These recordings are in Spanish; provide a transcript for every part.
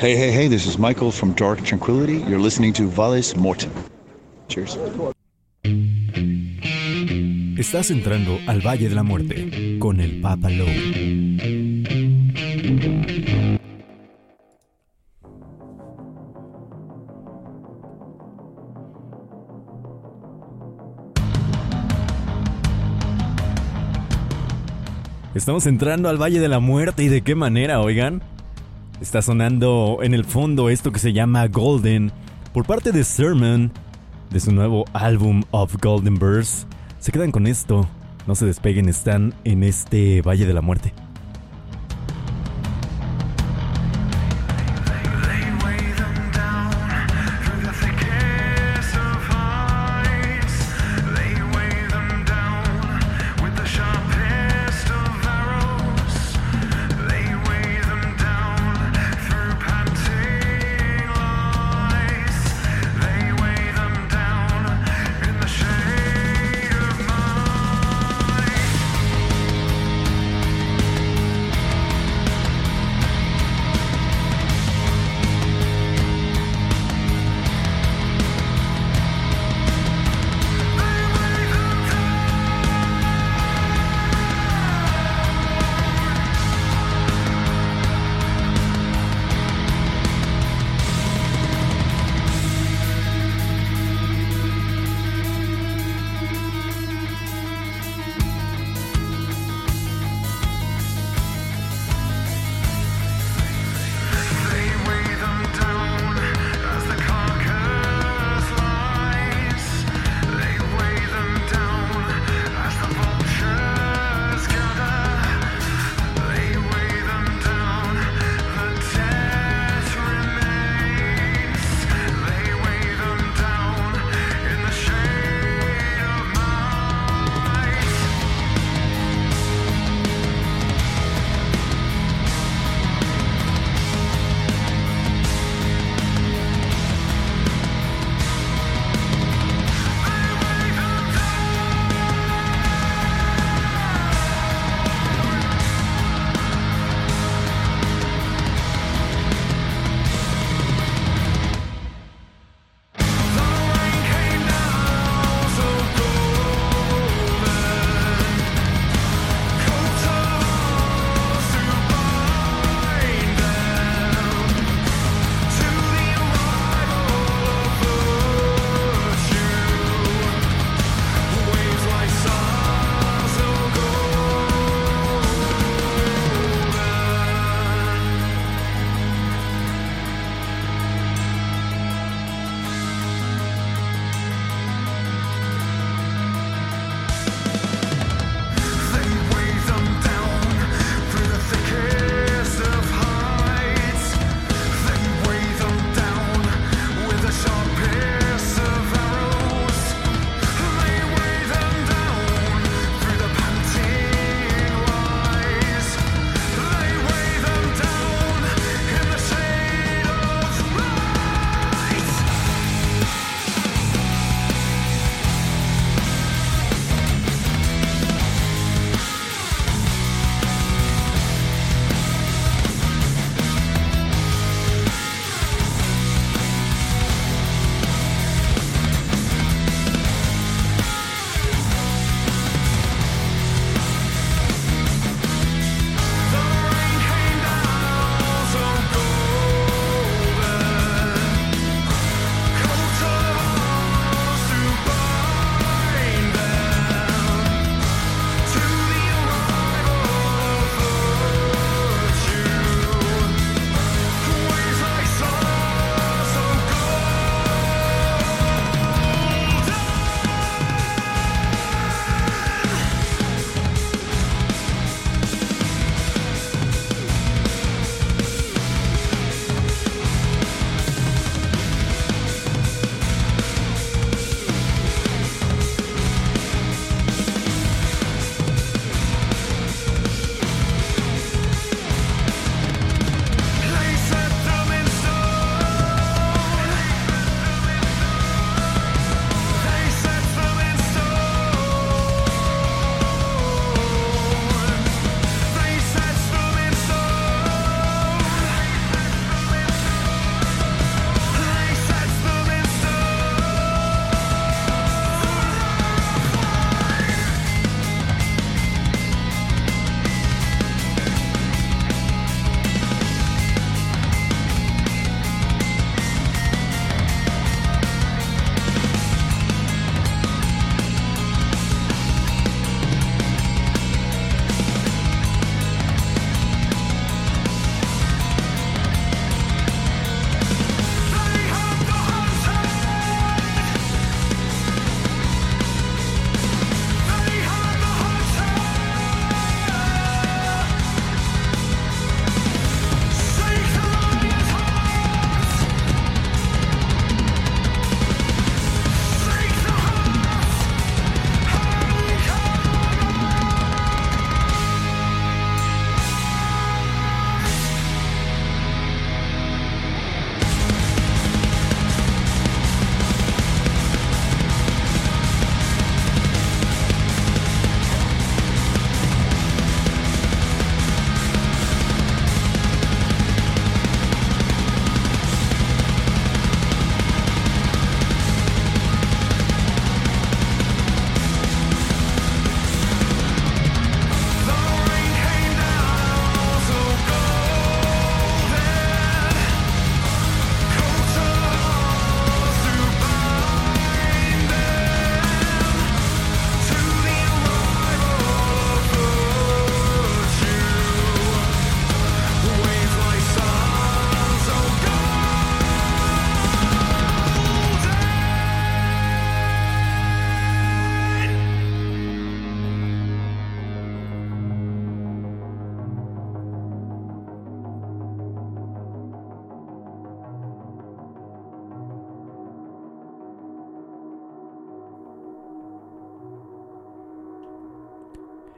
Hey, hey, hey, this is Michael from Dark Tranquility. You're listening to Valles Mortem. Cheers. Estás entrando al Valle de la Muerte con el Papa Lowe. Estamos entrando al Valle de la Muerte y de qué manera, oigan. Está sonando en el fondo esto que se llama Golden por parte de Sermon de su nuevo álbum of Golden Birds. Se quedan con esto, no se despeguen, están en este Valle de la Muerte.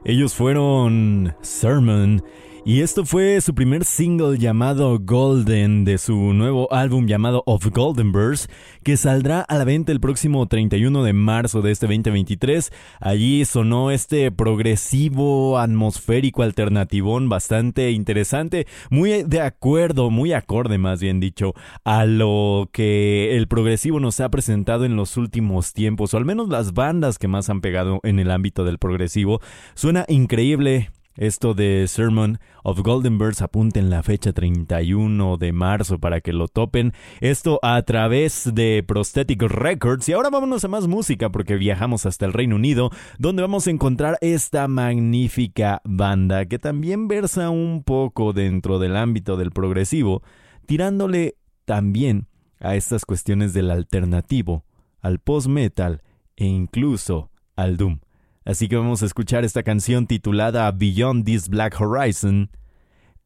Ellos fueron Sermon y esto fue su primer single llamado Golden de su nuevo álbum llamado Of Golden Birds, que saldrá a la venta el próximo 31 de marzo de este 2023. Allí sonó este progresivo, atmosférico, alternativón bastante interesante, muy de acuerdo, muy acorde más bien dicho, a lo que el progresivo nos ha presentado en los últimos tiempos, o al menos las bandas que más han pegado en el ámbito del progresivo. Suena increíble esto de Sermon of Golden Birds apunten la fecha 31 de marzo para que lo topen. Esto a través de Prosthetic Records. Y ahora vámonos a más música porque viajamos hasta el Reino Unido, donde vamos a encontrar esta magnífica banda que también versa un poco dentro del ámbito del progresivo, tirándole también a estas cuestiones del alternativo, al post-metal e incluso al doom. Así que vamos a escuchar esta canción titulada Beyond This Black Horizon.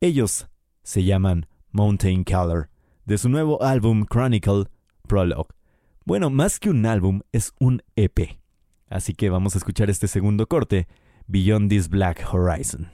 Ellos se llaman Mountain Color, de su nuevo álbum Chronicle Prologue. Bueno, más que un álbum, es un EP. Así que vamos a escuchar este segundo corte, Beyond This Black Horizon.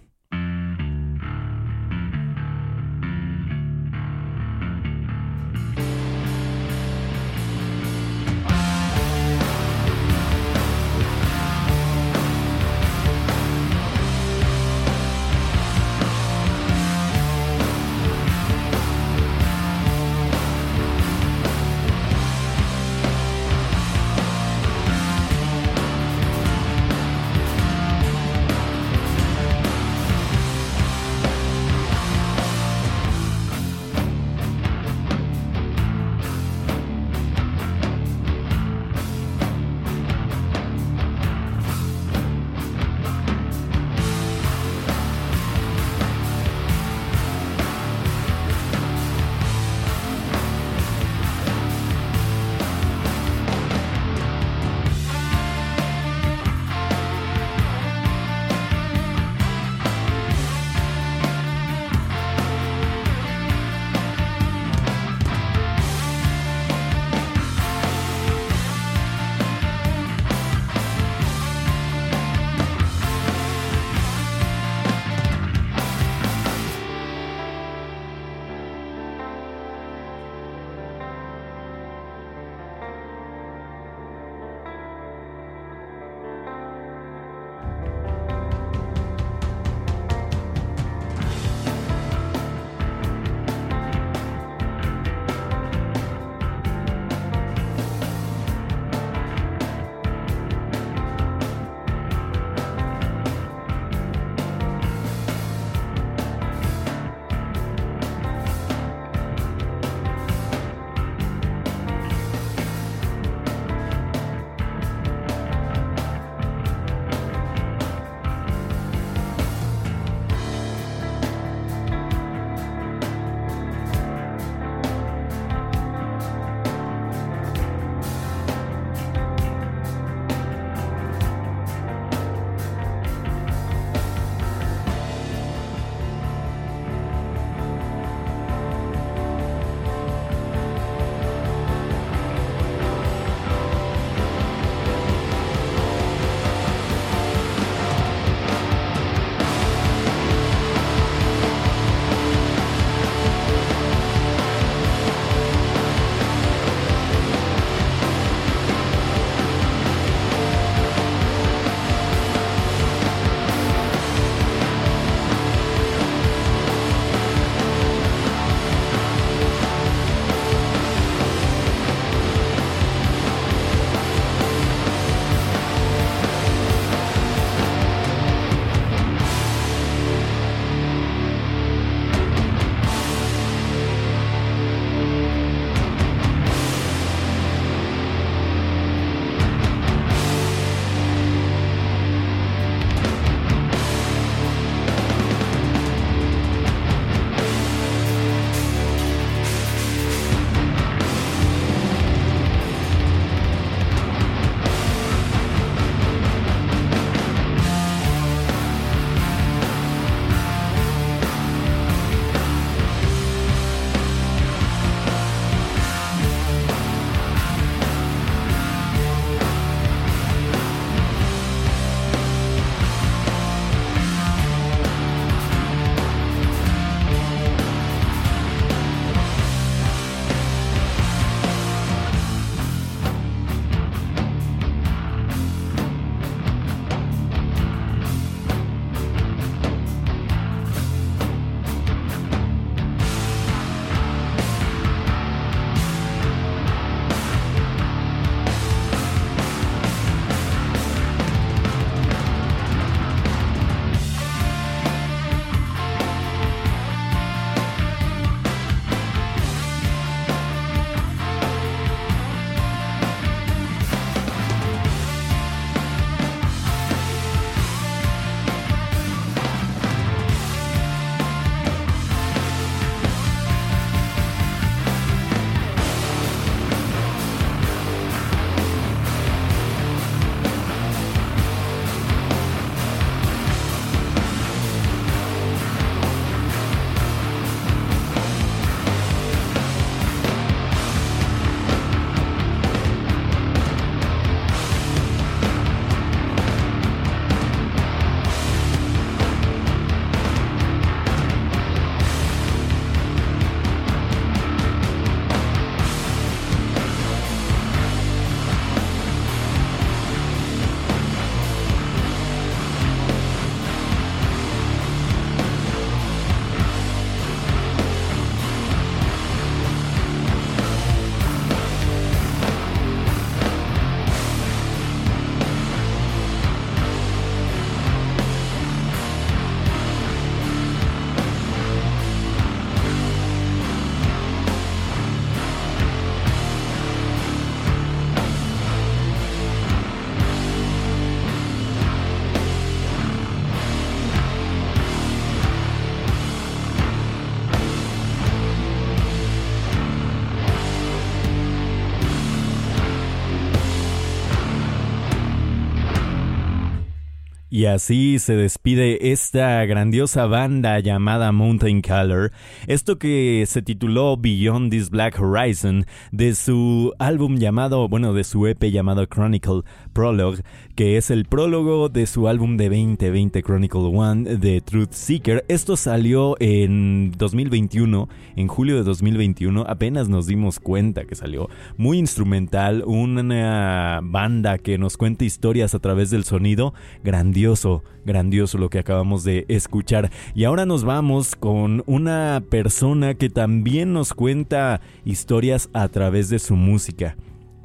Y así se despide esta grandiosa banda llamada Mountain Color. Esto que se tituló Beyond This Black Horizon de su álbum llamado, bueno, de su EP llamado Chronicle Prologue, que es el prólogo de su álbum de 2020 Chronicle One de Truth Seeker. Esto salió en 2021, en julio de 2021, apenas nos dimos cuenta que salió. Muy instrumental, una banda que nos cuenta historias a través del sonido, grandioso, grandioso lo que acabamos de escuchar. Y ahora nos vamos con una persona que también nos cuenta historias a través de su música.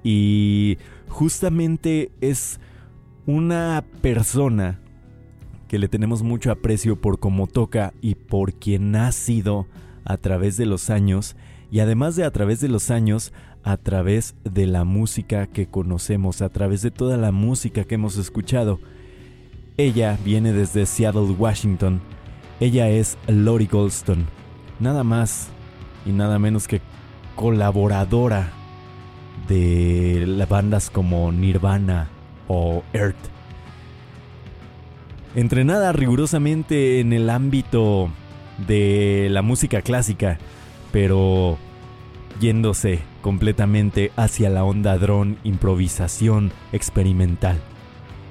Y justamente es una persona que le tenemos mucho aprecio por cómo toca y por quien ha sido a través de los años y además de a través de los años, a través de la música que conocemos, a través de toda la música que hemos escuchado. Ella viene desde Seattle, Washington. Ella es Lori Goldstone, nada más y nada menos que colaboradora de bandas como Nirvana o Earth. Entrenada rigurosamente en el ámbito de la música clásica, pero yéndose completamente hacia la onda drone, improvisación experimental.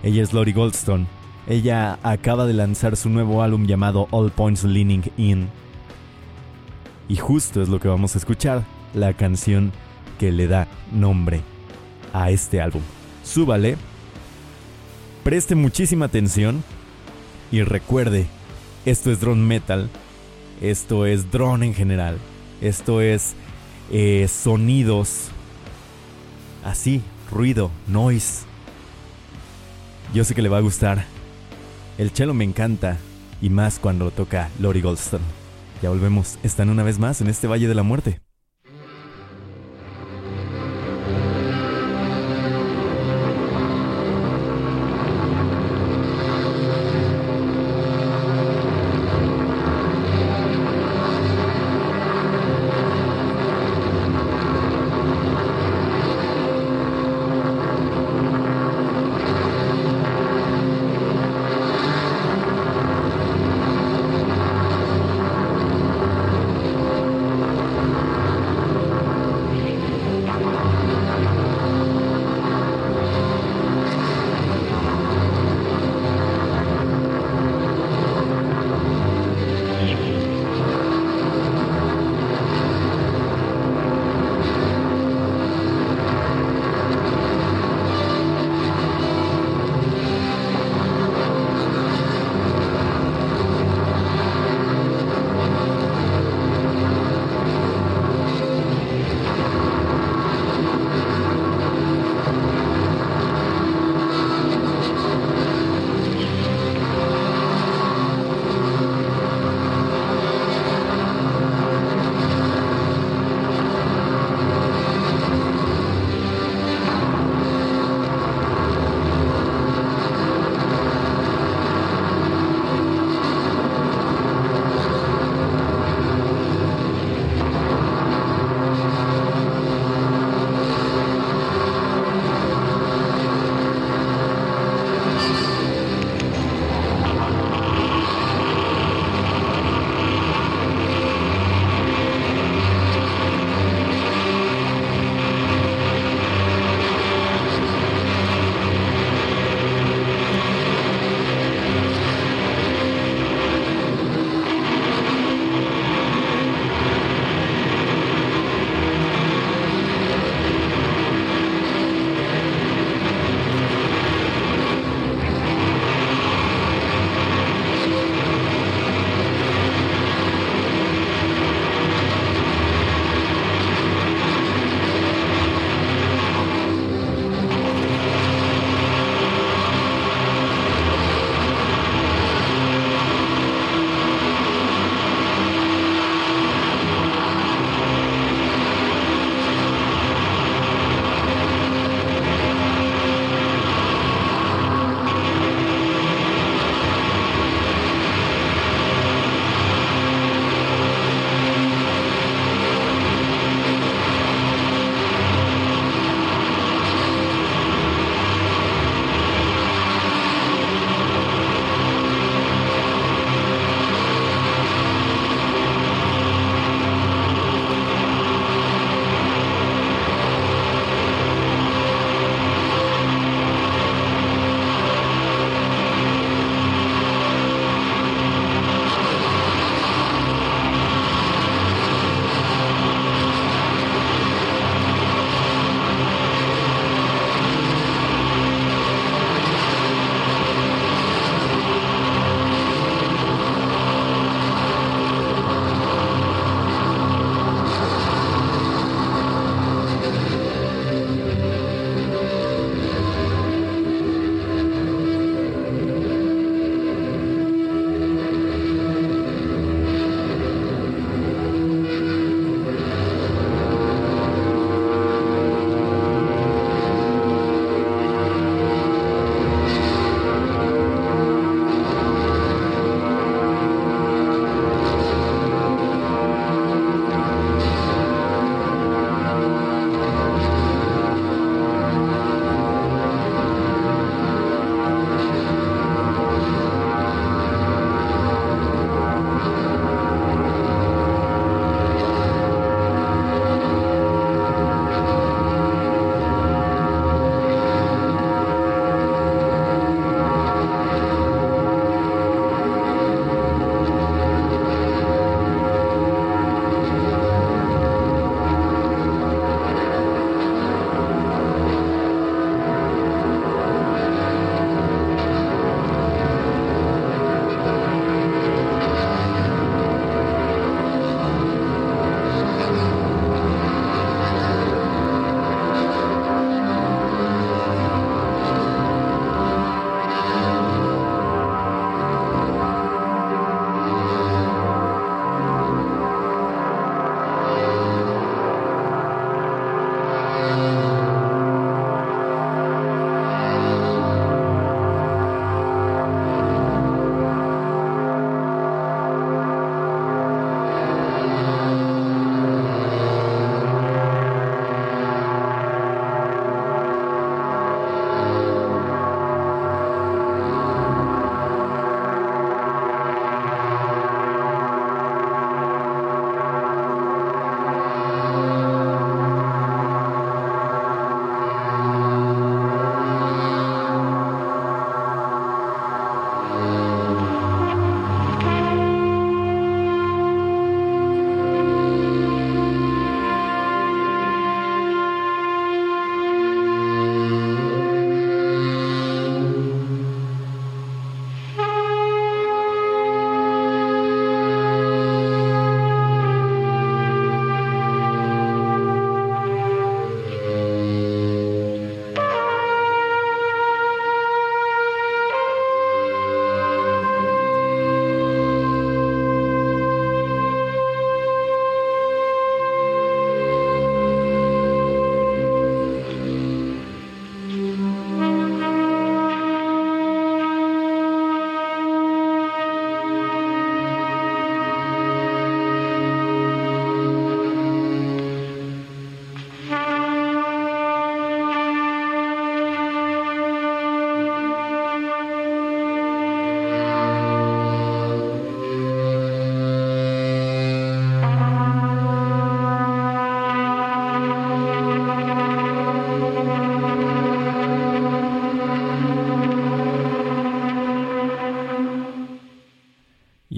Ella es Lori Goldstone. Ella acaba de lanzar su nuevo álbum llamado All Points Leaning In. Y justo es lo que vamos a escuchar, la canción que le da nombre a este álbum. Súbale, preste muchísima atención y recuerde, esto es drone metal, esto es drone en general, esto es eh, sonidos así, ruido, noise. Yo sé que le va a gustar. El cello me encanta y más cuando lo toca Lori Goldstone. Ya volvemos, están una vez más en este Valle de la Muerte.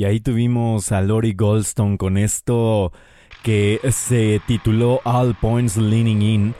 Ahí tuvimos a Lori Goldstone con esto que se tituló All Points Leaning In.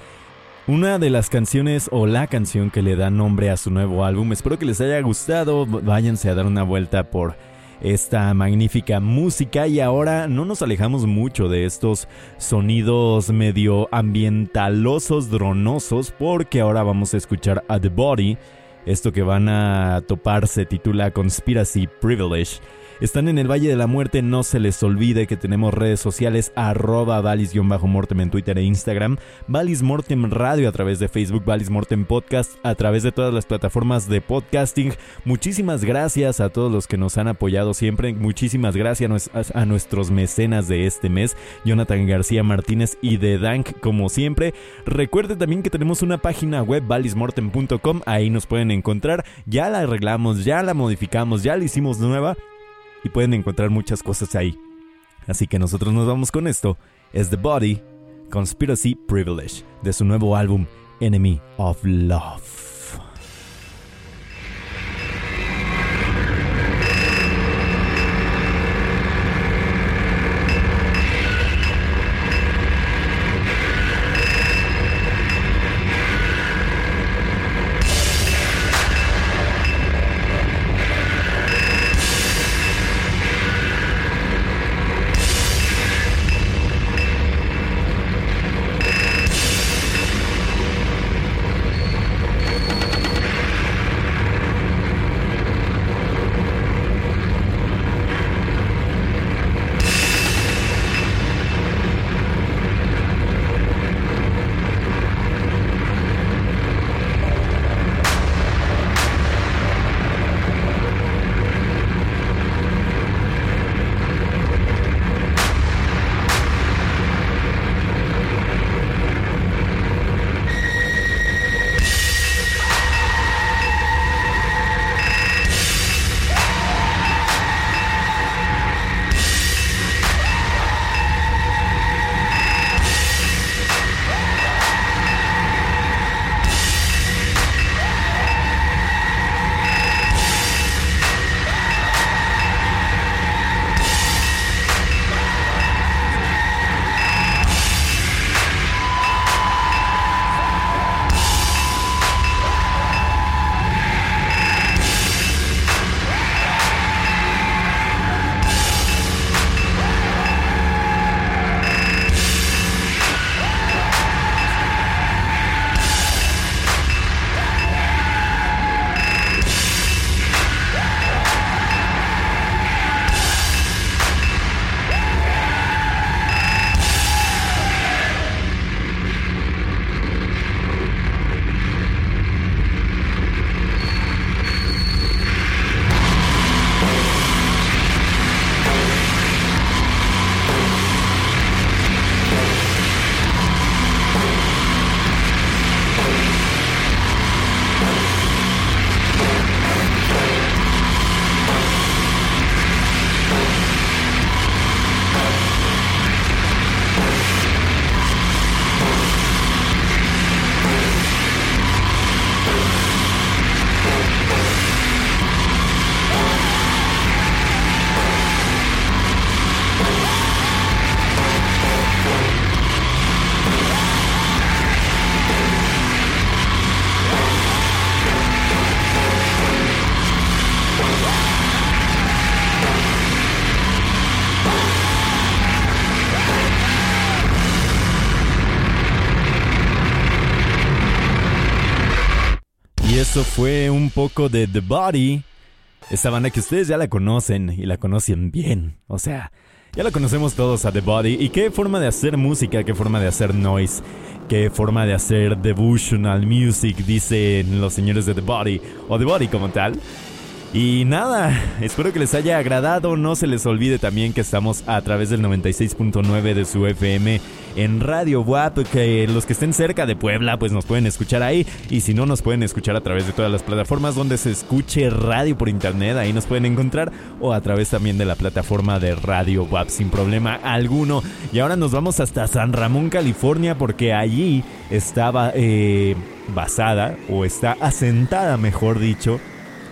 Una de las canciones o la canción que le da nombre a su nuevo álbum. Espero que les haya gustado. Váyanse a dar una vuelta por esta magnífica música y ahora no nos alejamos mucho de estos sonidos medio ambientalosos, dronosos, porque ahora vamos a escuchar a The Body. Esto que van a topar se titula Conspiracy Privilege. Están en el Valle de la Muerte, no se les olvide que tenemos redes sociales arroba valis-mortem en Twitter e Instagram, Valis Mortem Radio a través de Facebook, Valis Mortem Podcast a través de todas las plataformas de podcasting. Muchísimas gracias a todos los que nos han apoyado siempre, muchísimas gracias a nuestros mecenas de este mes, Jonathan García Martínez y de Dank como siempre. Recuerde también que tenemos una página web valismortem.com, ahí nos pueden encontrar, ya la arreglamos, ya la modificamos, ya la hicimos nueva y pueden encontrar muchas cosas ahí. Así que nosotros nos vamos con esto. Es The Body Conspiracy Privilege de su nuevo álbum Enemy of Love. Fue un poco de The Body. Esa banda que ustedes ya la conocen y la conocen bien. O sea, ya la conocemos todos a The Body. ¿Y qué forma de hacer música? ¿Qué forma de hacer noise? ¿Qué forma de hacer devotional music? Dicen los señores de The Body. O The Body como tal. Y nada, espero que les haya agradado. No se les olvide también que estamos a través del 96.9 de su FM en Radio WAP. Que los que estén cerca de Puebla, pues nos pueden escuchar ahí. Y si no, nos pueden escuchar a través de todas las plataformas donde se escuche radio por internet. Ahí nos pueden encontrar. O a través también de la plataforma de Radio WAP sin problema alguno. Y ahora nos vamos hasta San Ramón, California, porque allí estaba eh, basada, o está asentada, mejor dicho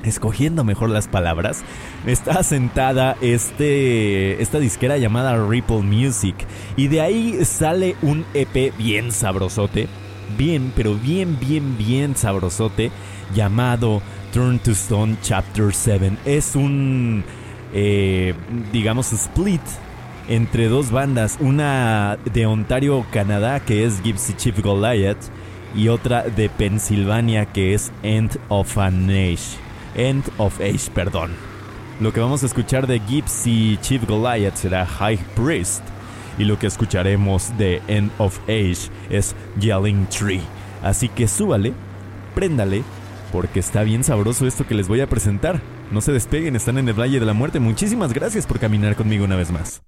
escogiendo mejor las palabras, está asentada este, esta disquera llamada Ripple Music. Y de ahí sale un EP bien sabrosote. Bien, pero bien, bien, bien sabrosote. Llamado Turn to Stone Chapter 7. Es un, eh, digamos, split entre dos bandas. Una de Ontario, Canadá, que es Gypsy Chief Goliath. Y otra de Pensilvania, que es End of an Age. End of Age, perdón. Lo que vamos a escuchar de Gypsy Chief Goliath será High Priest. Y lo que escucharemos de End of Age es Yelling Tree. Así que súbale, préndale, porque está bien sabroso esto que les voy a presentar. No se despeguen, están en el Valle de la Muerte. Muchísimas gracias por caminar conmigo una vez más.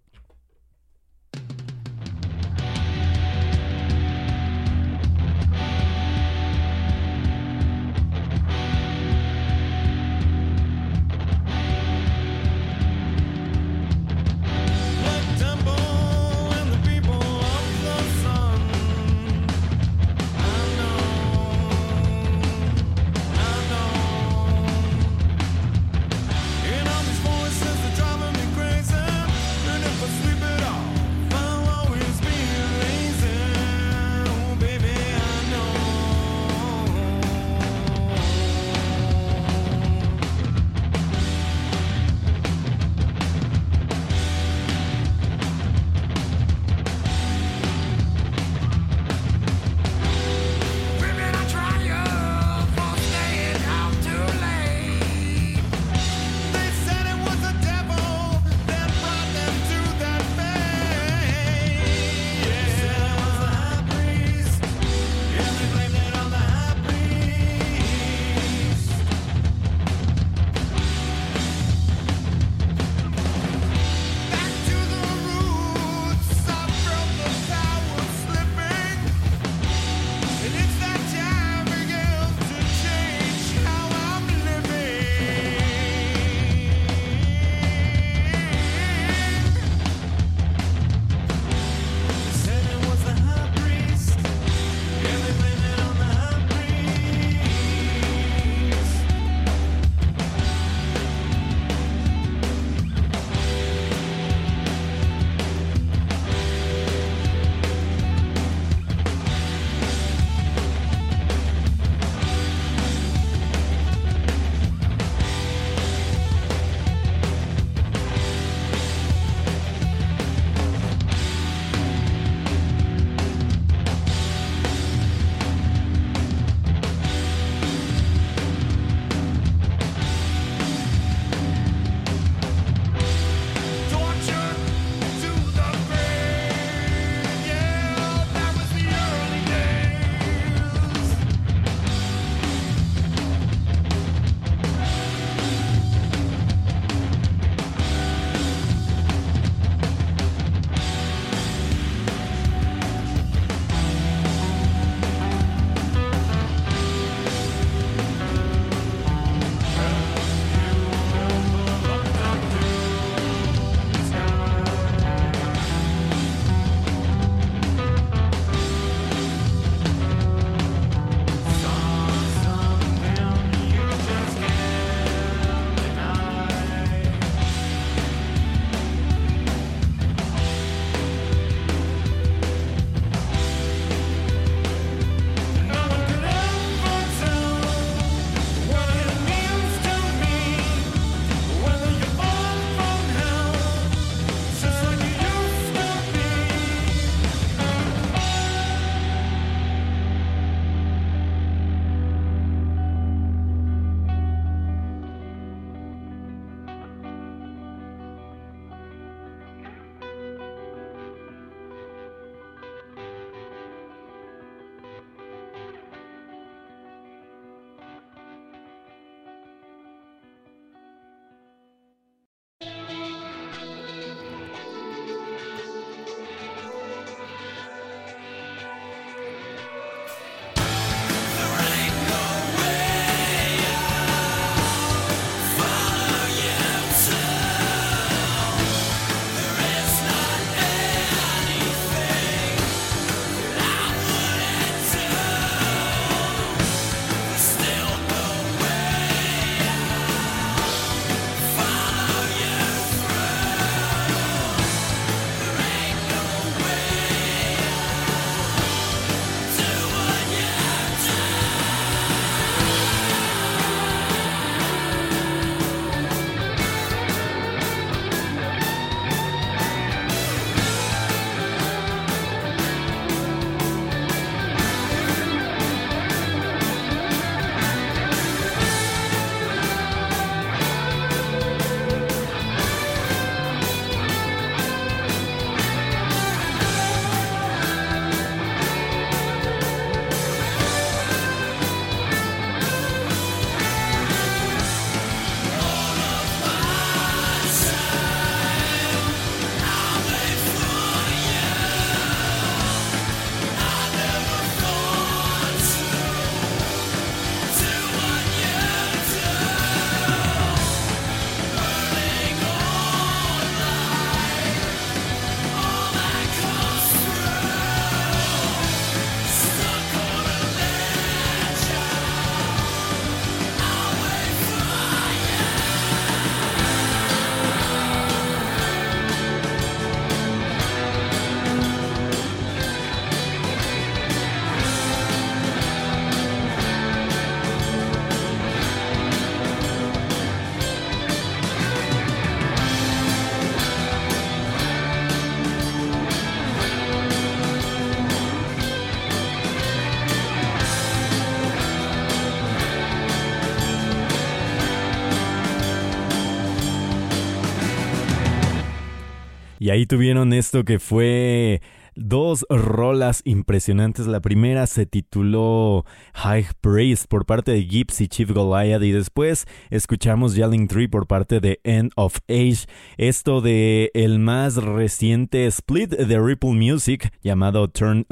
Y ahí tuvieron esto que fue dos rolas impresionantes. La primera se tituló High Praise por parte de Gypsy Chief Goliath y después escuchamos Yelling Tree por parte de End of Age. Esto de el más reciente split de Ripple Music llamado Turn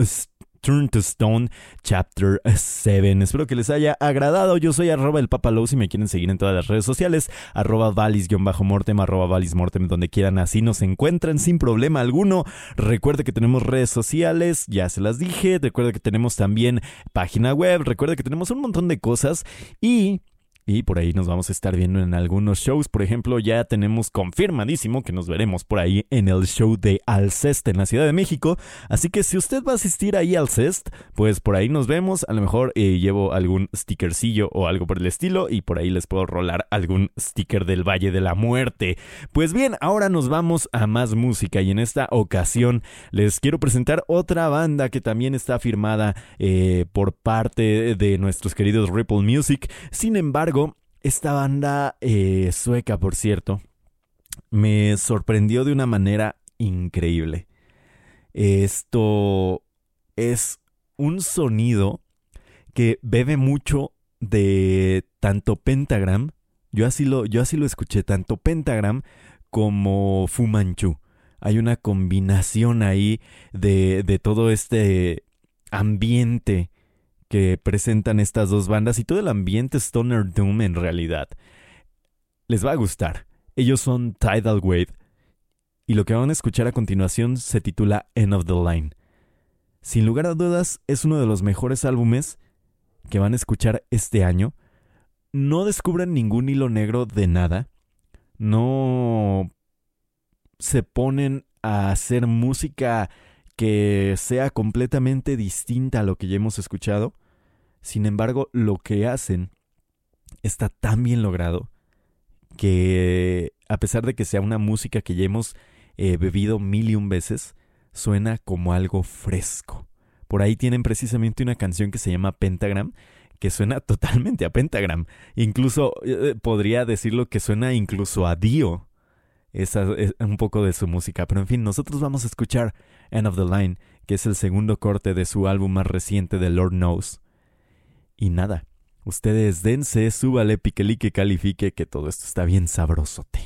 Turn to Stone Chapter 7. Espero que les haya agradado. Yo soy arroba el Papalow si me quieren seguir en todas las redes sociales. Arroba valis-mortem, valis-mortem, donde quieran. Así nos encuentran sin problema alguno. Recuerde que tenemos redes sociales, ya se las dije. Recuerde que tenemos también página web. Recuerde que tenemos un montón de cosas. Y y por ahí nos vamos a estar viendo en algunos shows. Por ejemplo, ya tenemos confirmadísimo que nos veremos por ahí en el show de Alcest en la Ciudad de México. Así que si usted va a asistir ahí al Cest, pues por ahí nos vemos. A lo mejor eh, llevo algún stickercillo o algo por el estilo y por ahí les puedo rolar algún sticker del Valle de la Muerte. Pues bien, ahora nos vamos a más música y en esta ocasión les quiero presentar otra banda que también está firmada eh, por parte de nuestros queridos Ripple Music. Sin embargo, esta banda eh, sueca, por cierto, me sorprendió de una manera increíble. Esto es un sonido que bebe mucho de tanto Pentagram, yo así lo, yo así lo escuché, tanto Pentagram como Fumanchu. Hay una combinación ahí de, de todo este ambiente que presentan estas dos bandas y todo el ambiente Stoner Doom en realidad. Les va a gustar. Ellos son Tidal Wave y lo que van a escuchar a continuación se titula End of the Line. Sin lugar a dudas es uno de los mejores álbumes que van a escuchar este año. No descubran ningún hilo negro de nada. No se ponen a hacer música que sea completamente distinta a lo que ya hemos escuchado. Sin embargo, lo que hacen está tan bien logrado que a pesar de que sea una música que ya hemos eh, bebido mil y un veces, suena como algo fresco. Por ahí tienen precisamente una canción que se llama Pentagram, que suena totalmente a Pentagram. Incluso eh, podría decirlo que suena incluso a Dio. Esa es un poco de su música. Pero en fin, nosotros vamos a escuchar End of the Line, que es el segundo corte de su álbum más reciente de Lord Knows. Y nada, ustedes dense, súbale, piquelique, califique, que todo esto está bien sabrosote.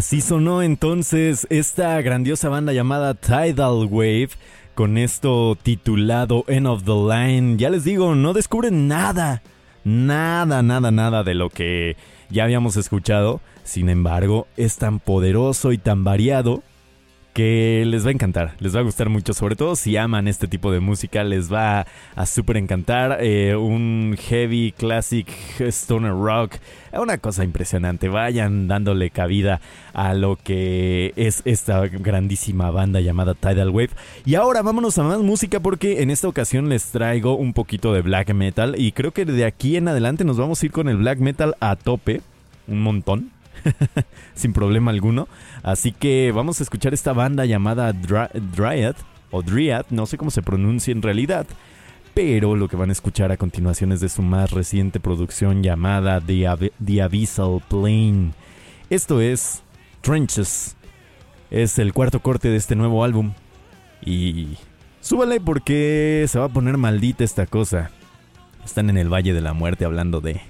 Así sonó entonces esta grandiosa banda llamada Tidal Wave con esto titulado End of the Line. Ya les digo, no descubren nada, nada, nada, nada de lo que ya habíamos escuchado. Sin embargo, es tan poderoso y tan variado que les va a encantar, les va a gustar mucho, sobre todo si aman este tipo de música, les va a súper encantar. Eh, un heavy classic stoner rock, una cosa impresionante. Vayan dándole cabida a lo que es esta grandísima banda llamada Tidal Wave. Y ahora vámonos a más música porque en esta ocasión les traigo un poquito de black metal y creo que de aquí en adelante nos vamos a ir con el black metal a tope, un montón. sin problema alguno. Así que vamos a escuchar esta banda llamada Dryad o Dryad, no sé cómo se pronuncia en realidad. Pero lo que van a escuchar a continuación es de su más reciente producción llamada The, The Abyssal Plane. Esto es Trenches. Es el cuarto corte de este nuevo álbum. Y súbale porque se va a poner maldita esta cosa. Están en el Valle de la Muerte hablando de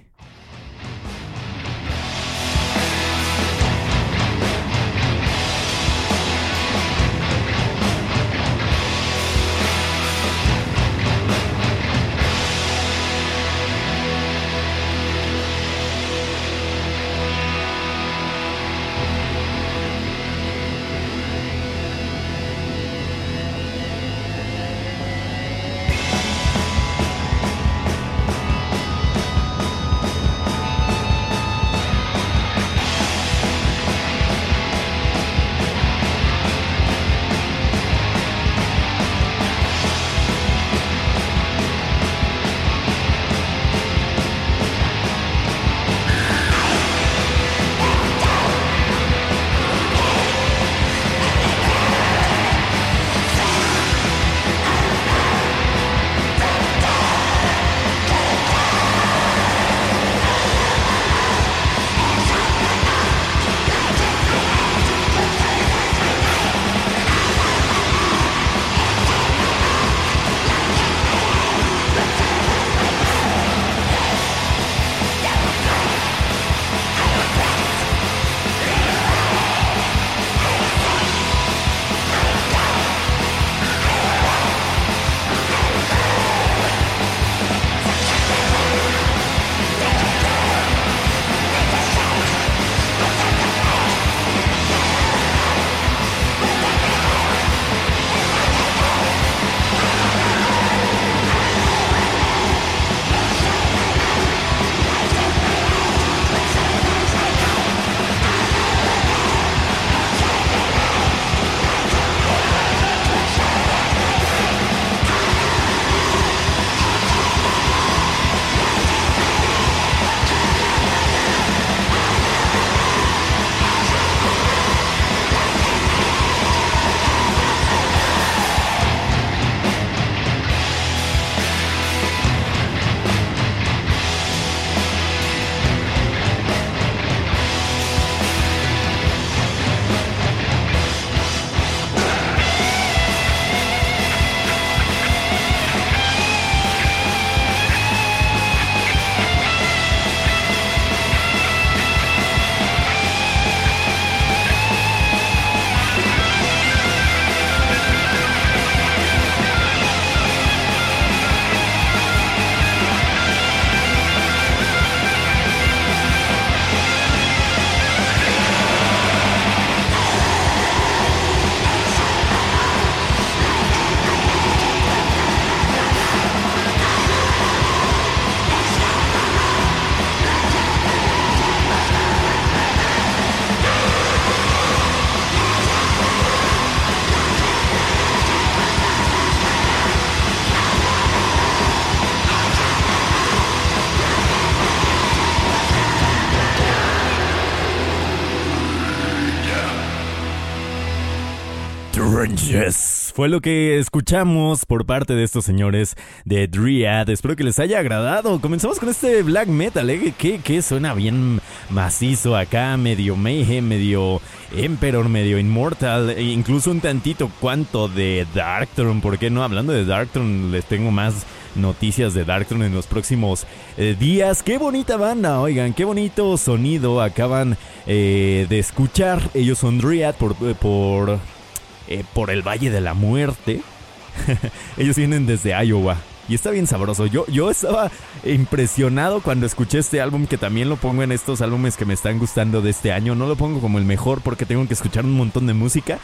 Fue lo que escuchamos por parte de estos señores de Dryad. Espero que les haya agradado. Comenzamos con este black metal, ¿eh? que, suena bien macizo acá, medio mayhem, medio Emperor, medio Immortal, e incluso un tantito cuanto de Darkthrone. ¿Por qué no? Hablando de Darkthrone, les tengo más noticias de Darkthrone en los próximos eh, días. Qué bonita banda, oigan, qué bonito sonido acaban eh, de escuchar. Ellos son Dryad por, eh, por, el Valle de la Muerte. Ellos vienen desde Iowa. Y está bien sabroso. Yo, yo estaba impresionado cuando escuché este álbum, que también lo pongo en estos álbumes que me están gustando de este año. No lo pongo como el mejor porque tengo que escuchar un montón de música.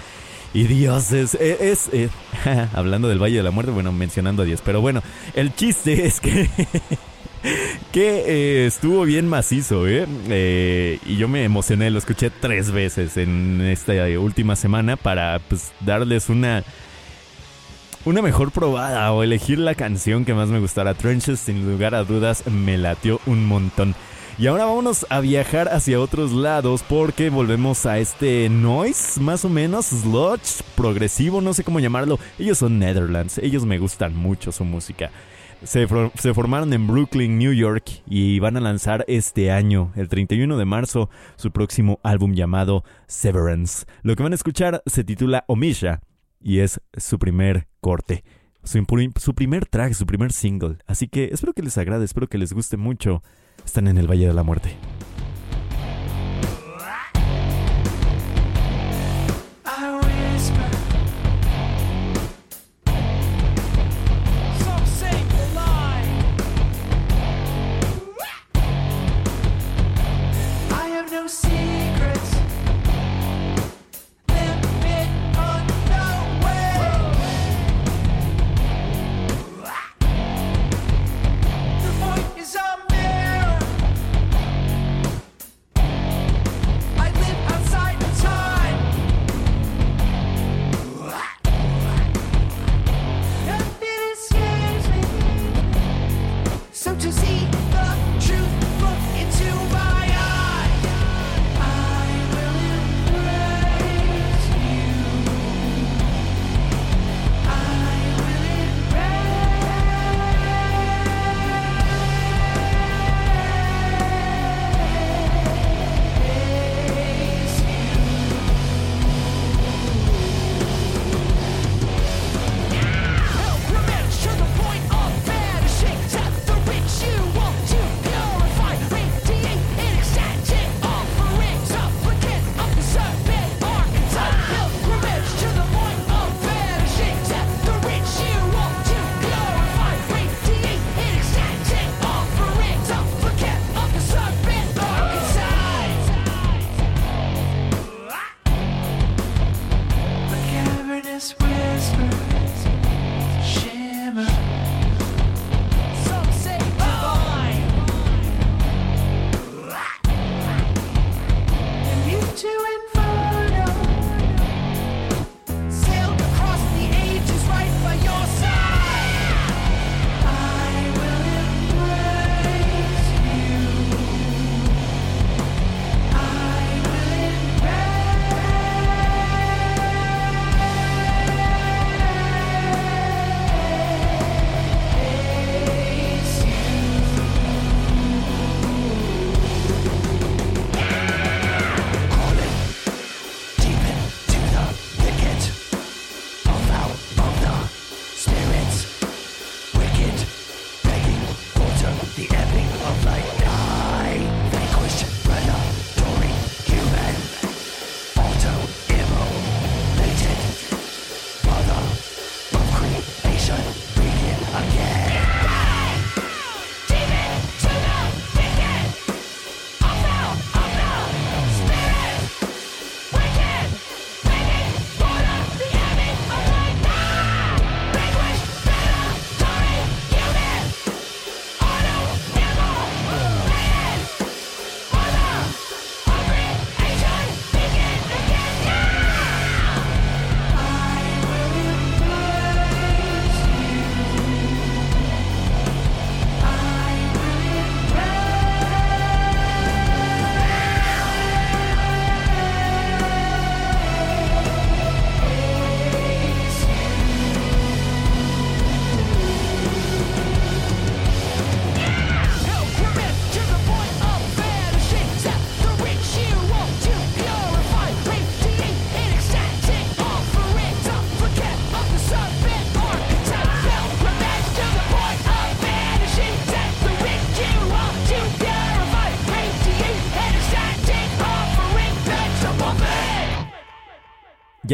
Y Dios es, es, hablando del Valle de la Muerte, bueno, mencionando a Dios. Pero bueno, el chiste es que... que eh, estuvo bien macizo, ¿eh? ¿eh? Y yo me emocioné, lo escuché tres veces en esta última semana para pues, darles una una mejor probada o elegir la canción que más me gustara. Trenches, sin lugar a dudas, me latió un montón. Y ahora vámonos a viajar hacia otros lados porque volvemos a este noise, más o menos, sludge, progresivo, no sé cómo llamarlo. Ellos son Netherlands, ellos me gustan mucho su música. Se, formaron en Brooklyn, New York y van a lanzar este año, el 31 de marzo, su próximo álbum llamado Severance. Lo que van a escuchar se titula Omisha y es su primer corte. Su, su, primer track, su primer single. Así que espero que les agrade, espero que les guste mucho. Están en el Valle de la Muerte.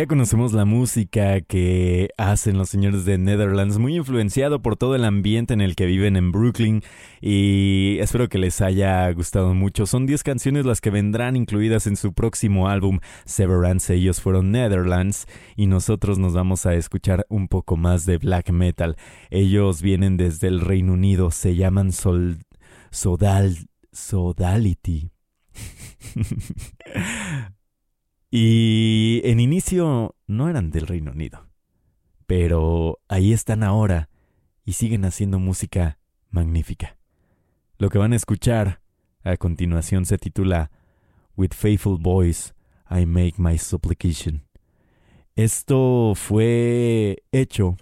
Ya conocemos la música que hacen los señores de Netherlands, muy influenciado por todo el ambiente en el que viven en Brooklyn y espero que les haya gustado mucho. Son 10 canciones las que vendrán incluidas en su próximo álbum Severance. Ellos fueron Netherlands y nosotros nos vamos a escuchar un poco más de black metal. Ellos vienen desde el Reino Unido, se llaman Sodal, Sodality. Y en inicio no eran del Reino Unido, pero ahí están ahora y siguen haciendo música magnífica. Lo que van a escuchar a continuación se titula With Faithful Voice I Make My Supplication. Esto fue hecho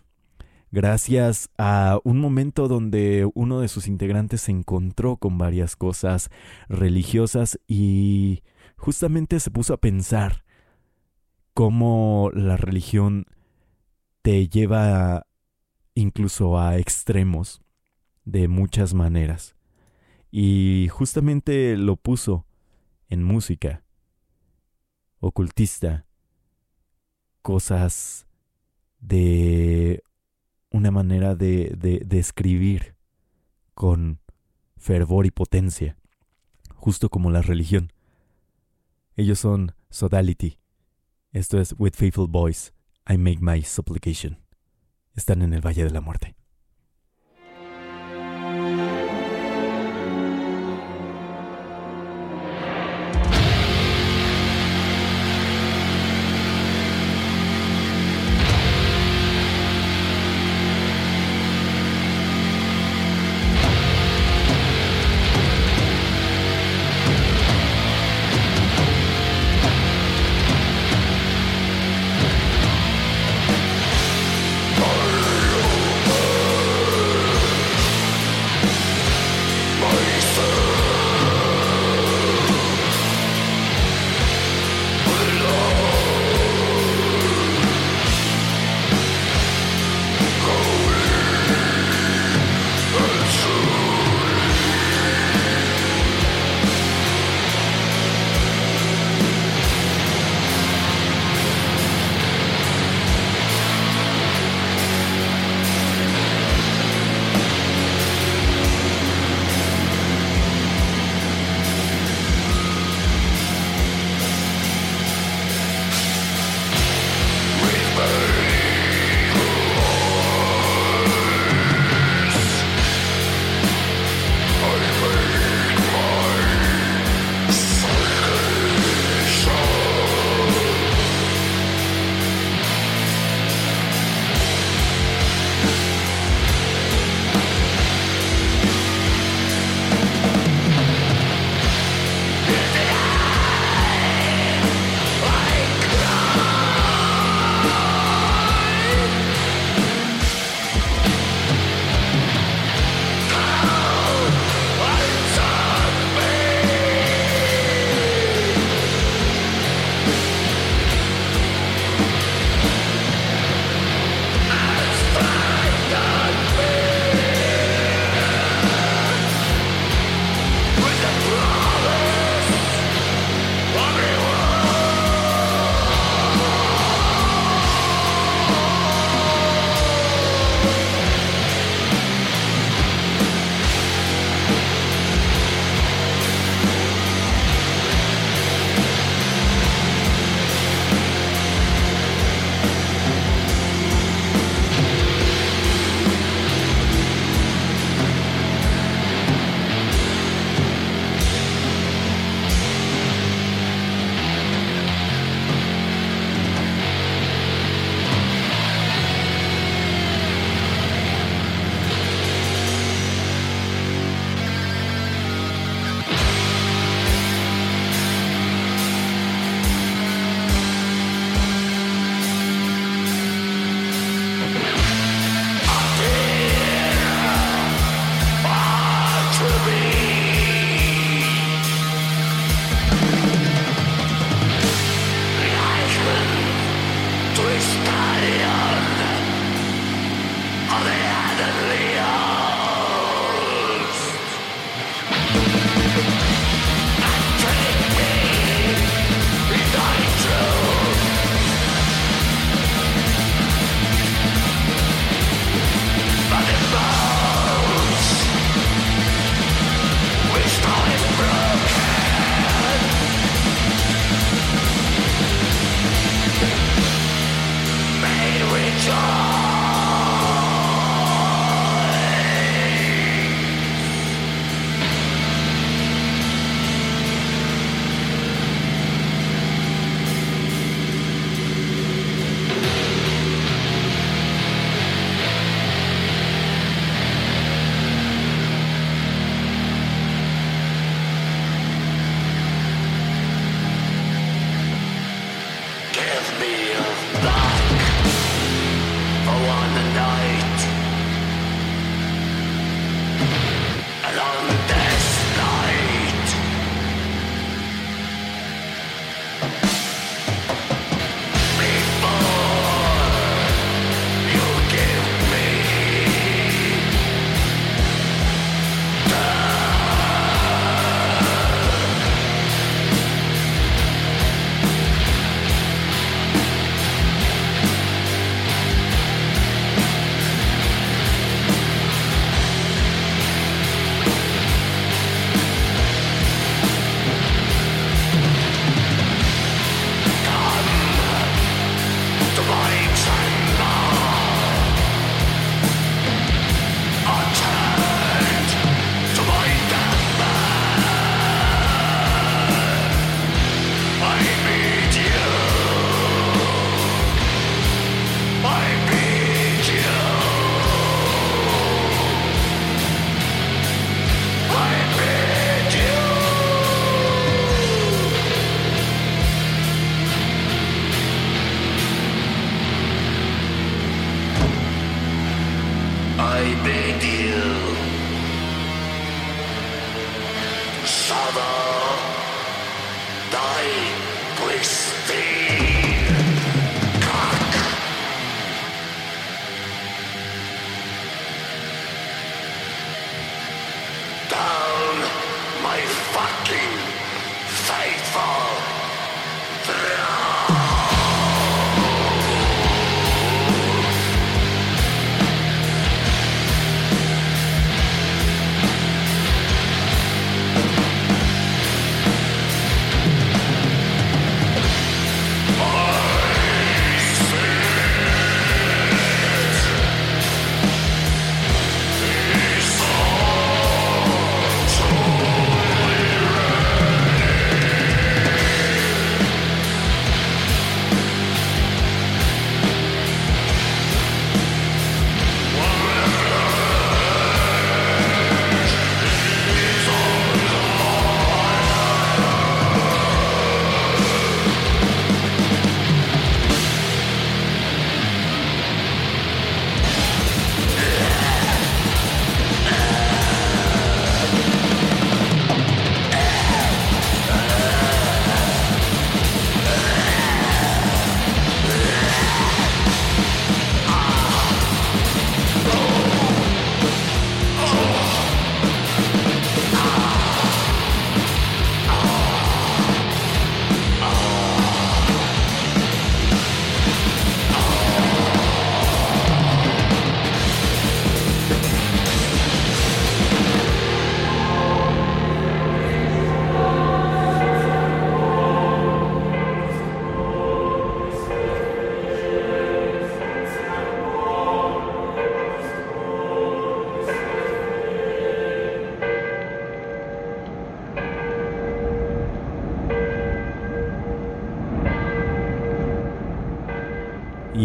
gracias a un momento donde uno de sus integrantes se encontró con varias cosas religiosas y justamente se puso a pensar cómo la religión te lleva incluso a extremos de muchas maneras. Y justamente lo puso en música, ocultista, cosas de una manera de, de, escribir con fervor y potencia, justo como la religión. Ellos son Sodality. Esto es With Faithful Voice, I Make My Supplication. Están en el Valle de la Muerte.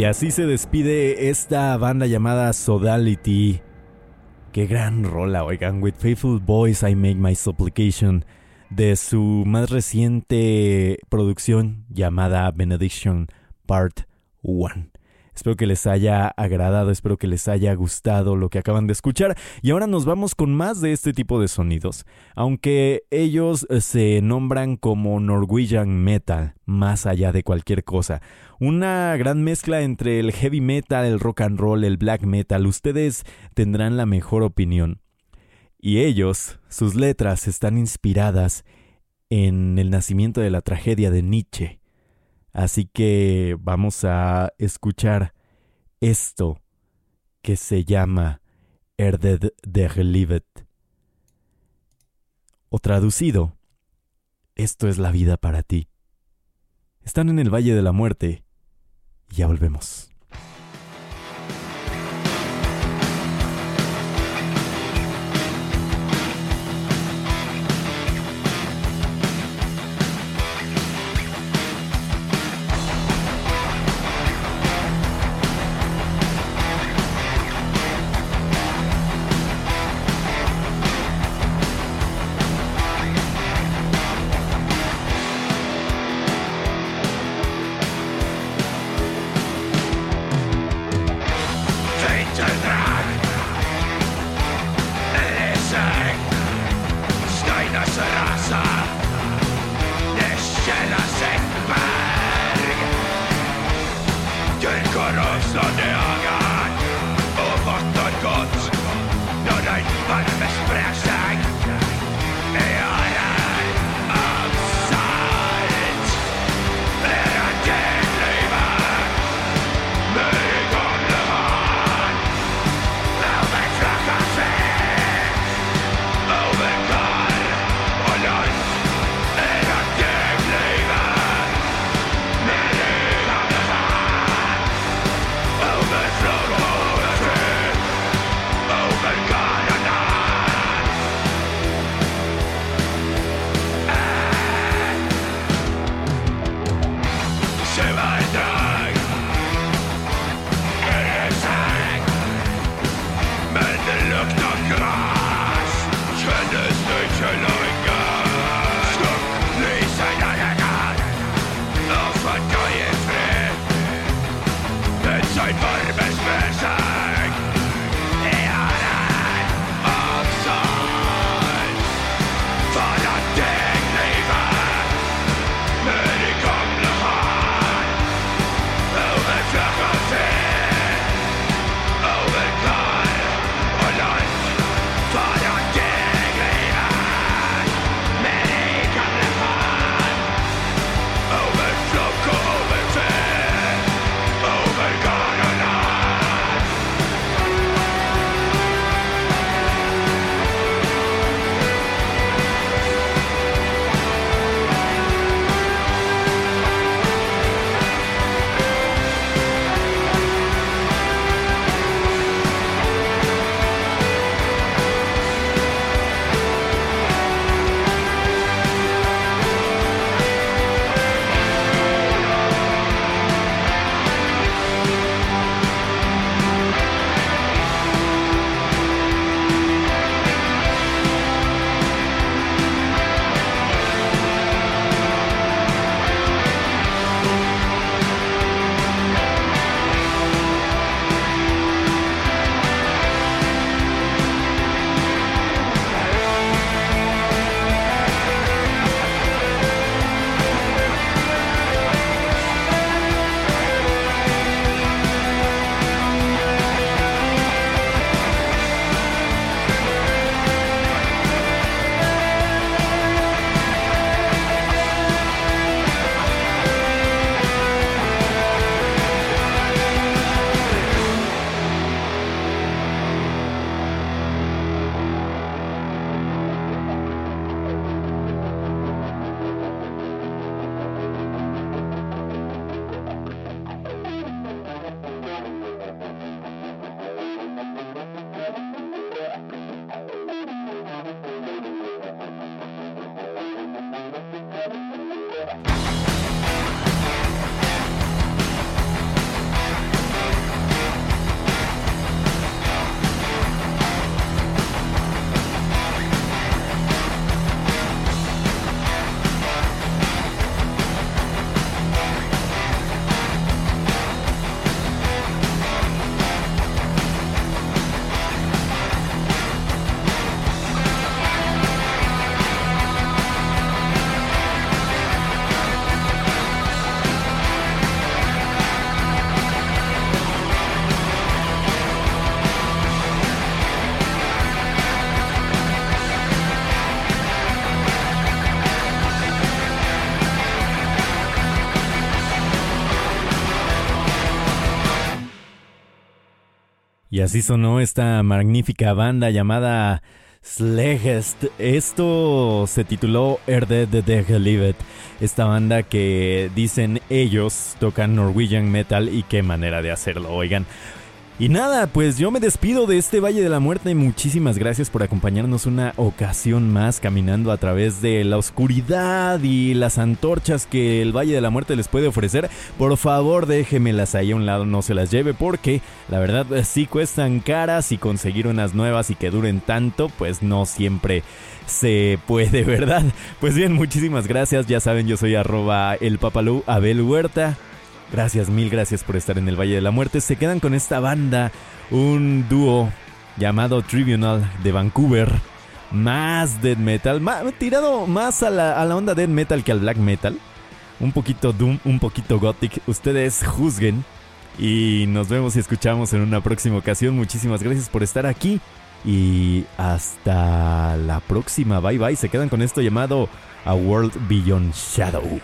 Así se despide esta banda llamada Sodality. Qué gran rola, oigan. With Faithful Boys I Make My Supplication. De su más reciente producción llamada Benediction Part 1. Espero que les haya agradado, espero que les haya gustado lo que acaban de escuchar. Y ahora nos vamos con más de este tipo de sonidos. Aunque ellos eh, se nombran como Norwegian Metal, más allá de cualquier cosa. Una gran mezcla entre el heavy metal, el rock and roll, el black metal. Ustedes tendrán la mejor opinión. Y ellos, sus letras están inspiradas en el nacimiento de la tragedia de Nietzsche. Así que vamos a escuchar esto que se llama Erded der Livet. O traducido, esto es la vida para ti. Están en el Valle de la Muerte. Ya volvemos. Y así sonó esta magnífica banda llamada Slegest. Esto se tituló Erde de Degelivet. Esta banda que dicen ellos tocan Norwegian Metal y qué manera de hacerlo, oigan. Y nada, pues yo me despido de este Valle de la Muerte muchísimas gracias por acompañarnos una ocasión más caminando a través de la oscuridad y las antorchas que el Valle de la Muerte les puede ofrecer. Por favor, déjemelas ahí a un lado, no se las lleve porque la verdad eh, sí cuestan caras y conseguir unas nuevas y que duren tanto, pues no siempre se puede, ¿verdad? Pues bien, muchísimas gracias, ya saben, yo soy arroba el papalú Abel Huerta. Gracias, mil gracias por estar en el Valle de la Muerte. Se quedan con esta banda, un dúo llamado Tribunal de Vancouver. Más death metal, tirado más a la, a la onda death metal que al black metal. Un poquito doom, un poquito gothic. Ustedes juzguen. Y nos vemos y escuchamos en una próxima ocasión. Muchísimas gracias por estar aquí. Y hasta la próxima. Bye bye. Se quedan con esto llamado A World Beyond Shadow.